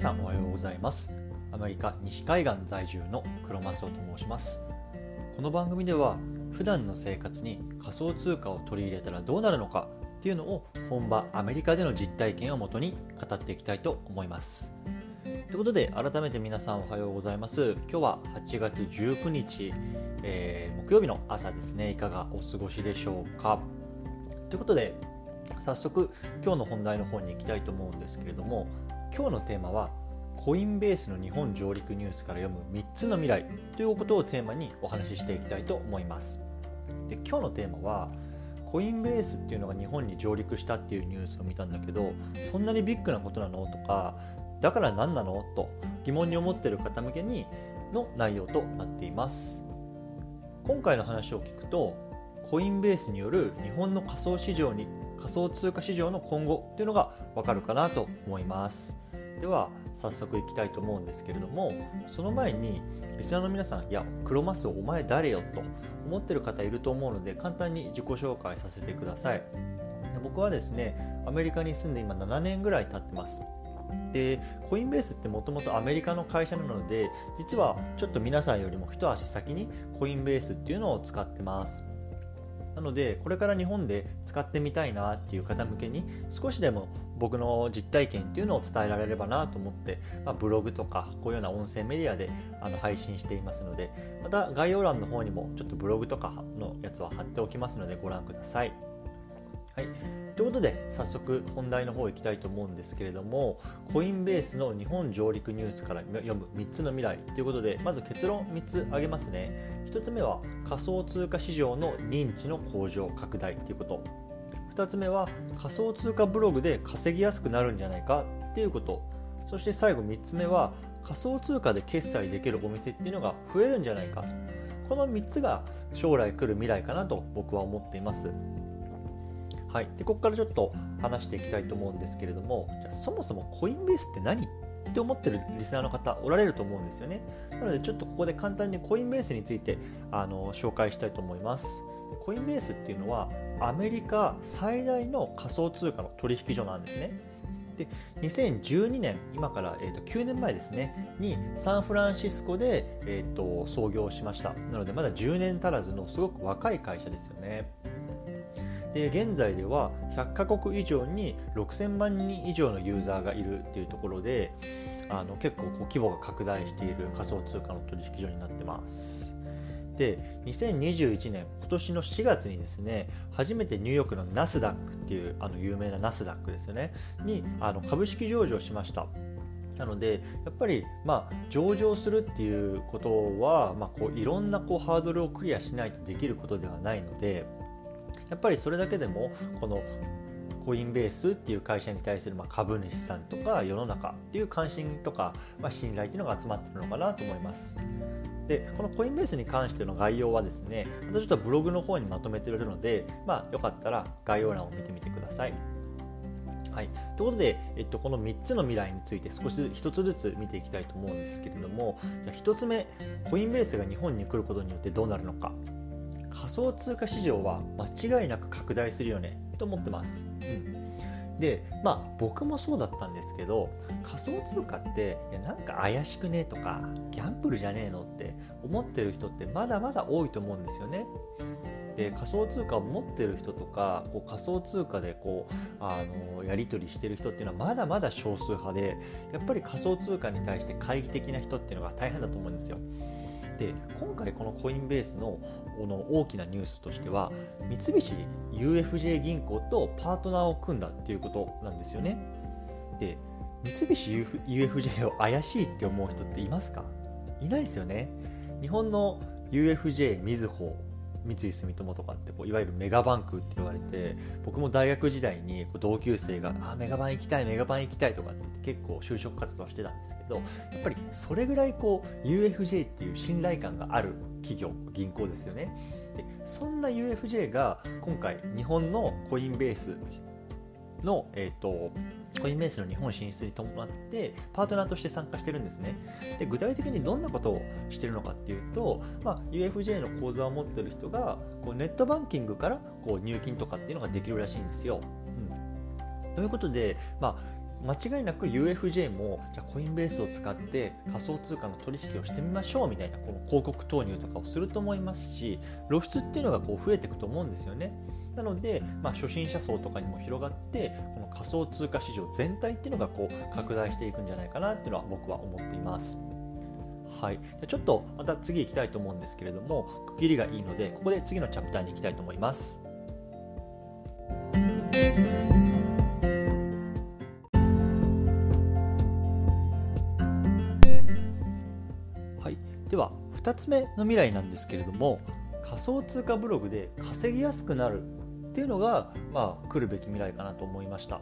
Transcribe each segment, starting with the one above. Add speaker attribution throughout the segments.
Speaker 1: さんおはようございます。アメリカ西海岸在住の黒マスオと申します。この番組では普段の生活に仮想通貨を取り入れたらどうなるのかっていうのを本場アメリカでの実体験をもとに語っていきたいと思います。ということで改めて皆さんおはようございます。今日は8月19日、えー、木曜日の朝ですね。いかがお過ごしでしょうか。ということで早速今日の本題の方に行きたいと思うんですけれども今日のテーマはコインベースの日本上陸ニュースから読む3つの未来ということをテーマにお話ししていきたいと思います。で今日のテーマはコインベースっていうのが日本に上陸したっていうニュースを見たんだけどそんなにビッグなことなの？とかだから何なの？と疑問に思ってる方向けにの内容となっています。今回の話を聞くとコインベースによる日本の仮想市場に仮想通貨市場の今後というのがわかるかなと思います。では早速いきたいと思うんですけれどもその前にリスナーの皆さんいや黒マスお前誰よと思ってる方いると思うので簡単に自己紹介させてください。僕はですねアメリカに住んで今7年ぐらい経ってます。でコインベースってもともとアメリカの会社なので実はちょっと皆さんよりも一足先にコインベースっていうのを使ってます。なのでこれから日本で使ってみたいなっていう方向けに少しでも僕の実体験っていうのを伝えられればなと思って、まあ、ブログとかこういうような音声メディアであの配信していますのでまた概要欄の方にもちょっとブログとかのやつは貼っておきますのでご覧ください。はい、ということで早速本題の方行きたいと思うんですけれどもコインベースの日本上陸ニュースから読む3つの未来ということでまず結論3つ挙げますね。1つ目は仮想通貨市場の認知の向上拡大ということ。2つ目は仮想通貨ブログで稼ぎやすくなるんじゃないかっていうこと。そして最後3つ目は仮想通貨で決済できるお店っていうのが増えるんじゃないか。この3つが将来来る未来かなと僕は思っています。はい、でここからちょっと話していきたいと思うんですけれどもじゃそもそもコインベースって何って思ってるリスナーの方おられると思うんですよね。なのでちょっとここで簡単にコインベースについてあの紹介したいと思います。コインベースっていうのはアメリカ最大の仮想通貨の取引所なんですね。で2012年今から、えー、と9年前ですねにサンフランシスコで、えー、と創業しました。なのでまだ10年足らずのすごく若い会社ですよね。で現在では100カ国以上に6000万人以上のユーザーがいるっていうところであの結構こう規模が拡大している仮想通貨の取引所になってます。で2021年今年の4月にですね初めてニューヨークのナスダックっていうあの有名なナスダックですよねにあの株式上場しました。なのでやっぱりまあ上場するっていうことは、まあ、こういろんなこうハードルをクリアしないとできることではないのでやっぱりそれだけでもこのコインベースっていう会社に対するま株主さんとか世の中っていう関心とか、ま信頼っていうのが集まってるのかなと思います。でこのコインベースに関しての概要はですねまたちょっとブログの方にまとめてるので、まあ、よかったら概要欄を見てみてください。はい、ということで、えっと、この3つの未来について少し1つずつ見ていきたいと思うんですけれどもじゃあ1つ目コインベースが日本に来ることによってどうなるのか仮想通貨市場は間違いなく拡大するよねと思ってます。うんでまあ僕もそうだったんですけど仮想通貨っていやなんか怪しくねとかギャンブルじゃねえのって思ってる人ってまだまだ多いと思うんですよね。で仮想通貨を持ってる人とかこう仮想通貨でこうあのやり取りしてる人っていうのはまだまだ少数派でやっぱり仮想通貨に対して懐疑的な人っていうのが大変だと思うんですよ。で今回このコインベースのこの大きなニュースとしては三菱 UFJ 銀行とパートナーを組んだっていうことなんですよね。で三菱 UFJ を怪しいって思う人っていますか？いないですよね。日本の UFJ みずほ三井住友とかってこういわゆるメガバンクって言われて僕も大学時代に同級生があメガバン行きたいメガバン行きたいとかって結構就職活動してたんですけどやっぱりそれぐらいこう UFJ っていう信頼感がある企業銀行ですよね。でそんな UFJ が今回日本のコインベースの、えーと、コインベースの日本進出に伴ってパートナーとして参加してるんですね。で具体的にどんなことをしてるのかっていうと、まあ、UFJ の口座を持ってる人がこうネットバンキングからこう入金とかっていうのができるらしいんですよ、うん、ということで、まあ間違いなく UFJ もじゃコインベースを使って仮想通貨の取引をしてみましょうみたいなこの広告投入とかをすると思いますし露出っていうのがこう増えていくと思うんですよね。なので、まあ、初心者層とかにも広がってこの仮想通貨市場全体っていうのがこう拡大していくんじゃないかなっていうのは僕は思っています。はい、ちょっとまた次行きたいと思うんですけれども区切りがいいのでここで次のチャプターに行きたいと思います。はい、では2つ目の未来なんですけれども仮想通貨ブログで稼ぎやすくなるっていうのが、まあ、来るべき未来かなと思いました。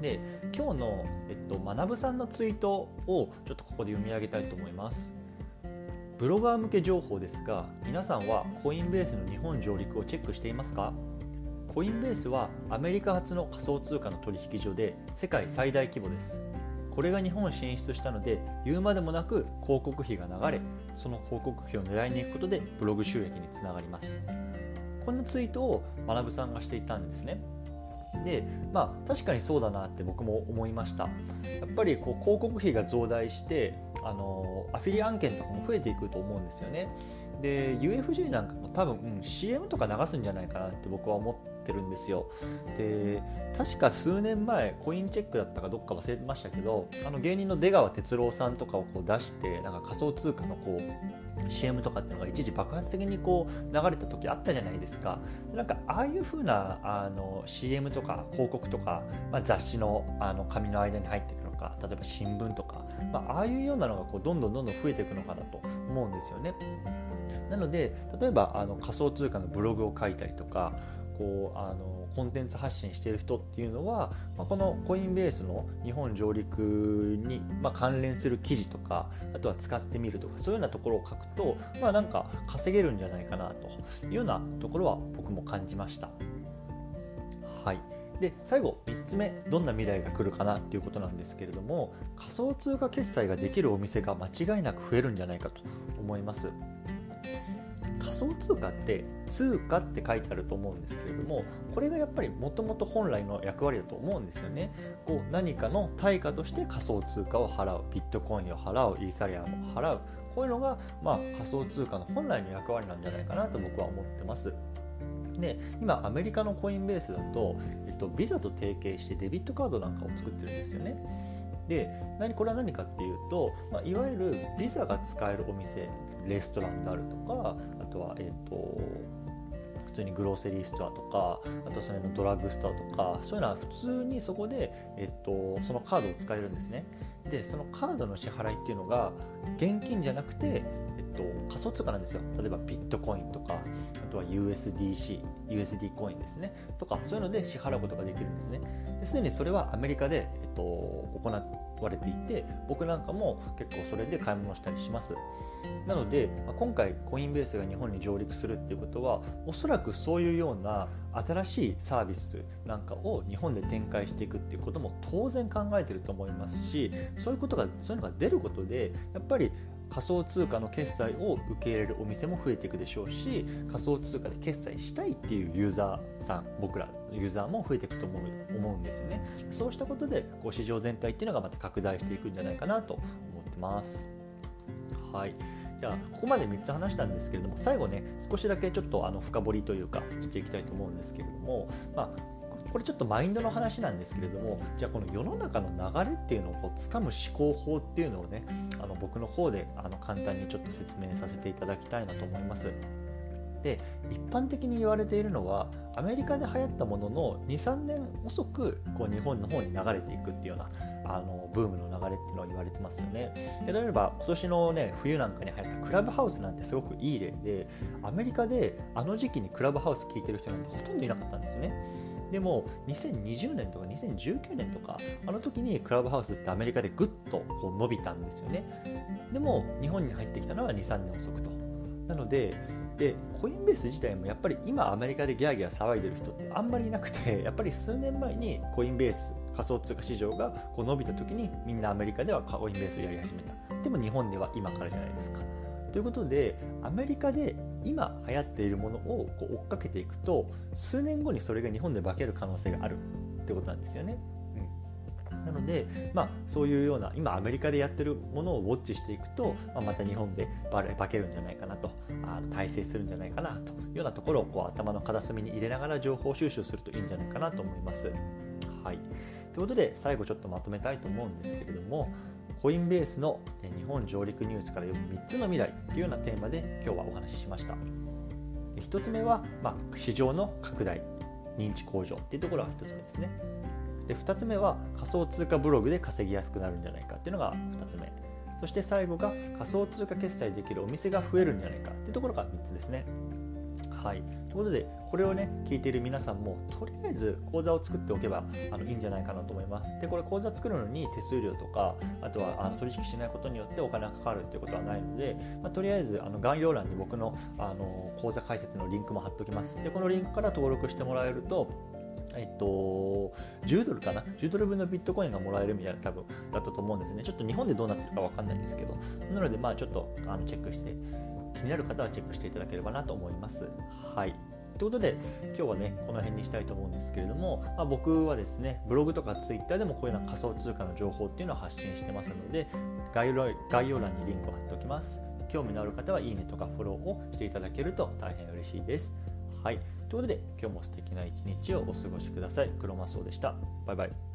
Speaker 1: で今日の、えっと、学さんのツイートをちょっとここで読み上げたいと思います。ブロガー向け情報ですが皆さんはコインベースの日本上陸をチェックしていますか？コインベースはアメリカ発の仮想通貨の取引所で世界最大規模です。これが日本進出したので言うまでもなく広告費が流れその広告費を狙いに行くことでブログ収益につながります。こんなツイートを学さんがしていたんですね。でまあ確かにそうだなって僕も思いました。やっぱりこう広告費が増大してあのアフィリ案件とかも増えていくと思うんですよね。で UFJ なんかも多分、うん、CM とか流すんじゃないかなって僕は思ってるんですよ。で確か数年前コインチェックだったかどっか忘れてましたけどあの芸人の出川哲朗さんとかをこう出してなんか仮想通貨のこう CM とかっていうのが一時爆発的にこう流れた時あったじゃないですか。なんかああいう風なあの CM とか広告とか、まあ、雑誌のあの紙の間に入っていくのか例えば新聞とか、まあ、ああいうようなのがこうどんどんどんどん増えていくのかなと思うんですよね。なので例えばあの仮想通貨のブログを書いたりとかこうあのコンテンツ発信している人っていうのは、まあ、このコインベースの日本上陸に、まあ、関連する記事とかあとは使ってみるとかそういうようなところを書くと、まあ、なんか稼げるんじゃないかなというようなところは僕も感じました。はいで最後3つ目どんな未来が来るかなっていうことなんですけれども仮想通貨決済ができるお店が間違いなく増えるんじゃないかと思います。仮想通貨って通貨って書いてあると思うんですけれどもこれがやっぱりもともと本来の役割だと思うんですよね。こう何かの対価として仮想通貨を払う。ビットコインを払うイーサリアムを払う。こういうのが、まあ、仮想通貨の本来の役割なんじゃないかなと僕は思ってます。で今アメリカのコインベースだと、えっと、ビザと提携してデビットカードなんかを作ってるんですよね。で何これは何かっていうと、まあ、いわゆるビザが使えるお店レストランであるとかとは、えーと、普通にグローセリーストアとかあとそれのドラッグストアとかそういうのは普通にそこで、えっと、そのカードを使えるんですね。でそのカードの支払いっていうのが現金じゃなくて、えっと、仮想通貨なんですよ。例えばビットコインとかあとは USDC USD コインですね。とかそういうので支払うことができるんですね。すでにそれはアメリカで、えっと、行われていて僕なんかも結構それで買い物したりします。なので今回コインベースが日本に上陸するっていうことはおそらくそういうような新しいサービスなんかを日本で展開していくっていうことも当然考えてると思いますしそういうことがそういうのが出ることでやっぱり仮想通貨の決済を受け入れるお店も増えていくでしょうし仮想通貨で決済したいっていうユーザーさん僕らユーザーも増えていくと思う思うんですよね。そうしたことでこう市場全体っていうのがまた拡大していくんじゃないかなと思ってます。はい。じゃあここまで3つ話したんですけれども最後ね少しだけちょっとあの深掘りというかしていきたいと思うんですけれども、まあこれちょっとマインドの話なんですけれどもじゃあこの世の中の流れっていうのをこう掴む思考法っていうのをねあの僕の方であの簡単にちょっと説明させていただきたいなと思います。で一般的に言われているのはアメリカで流行ったものの23年遅くこう日本の方に流れていくっていうようなあのブームの流れっていうのを言われてますよね。で例えば今年のね冬なんかに流行ったクラブハウスなんてすごくいい例でアメリカであの時期にクラブハウス聞いてる人なんてほとんどいなかったんですよね。でも2020年とか2019年とかあの時にクラブハウスってアメリカでぐっとこう伸びたんですよね。でも日本に入ってきたのは23年遅くと。なのででコインベース自体もやっぱり今アメリカでギャーギャー騒いでる人ってあんまりいなくてやっぱり数年前にコインベース仮想通貨市場がこう伸びた時にみんなアメリカではコインベースをやり始めた。でも日本では今からじゃないですか。ということでアメリカで今流行っているものをこう追っかけていくと数年後にそれが日本で化ける可能性がある。ってことなんですよね。なので、まあ、そういうような今アメリカでやってるものをウォッチしていくと、まあ、また日本で化けるんじゃないかなと。あの大成するんじゃないかなと。いうようなところをこう頭の片隅に入れながら情報収集するといいんじゃないかなと思います。ということで最後ちょっとまとめたいと思うんですけれどもコインベースの日本上陸ニュースから読む3つの未来というようなテーマで今日はお話ししました。1つ目は、まあ、市場の拡大認知向上っていうところが1つ目ですね。で2つ目は仮想通貨ブログで稼ぎやすくなるんじゃないかっていうのが2つ目。そして最後が仮想通貨決済できるお店が増えるんじゃないかっていうところが3つですね。はい、ということでこれをね聞いている皆さんもとりあえず口座を作っておけばあのいいんじゃないかなと思いますでこれ口座作るのに手数料とかあとはあの取引しないことによってお金がかかるっていうことはないので、まあ、とりあえずあの概要欄に僕のあの口座開設のリンクも貼っておきますでこのリンクから登録してもらえるとえっと、10ドルかな ?10 ドル分のビットコインがもらえるみたいな多分だったと思うんですね。ちょっと日本でどうなってるかわかんないんですけど。なので、まあちょっとあのチェックして気になる方はチェックしていただければなと思います。はい。ということで今日はねこの辺にしたいと思うんですけれども、まあ、僕はですねブログとかツイッターでもこういうような仮想通貨の情報っていうのを発信してますので概要概要欄にリンクを貼っておきます。興味のある方はいいねとかフォローをしていただけると大変嬉しいです。はい。ということで今日も素敵な一日をお過ごしください。クロマスオでした。バイバイ。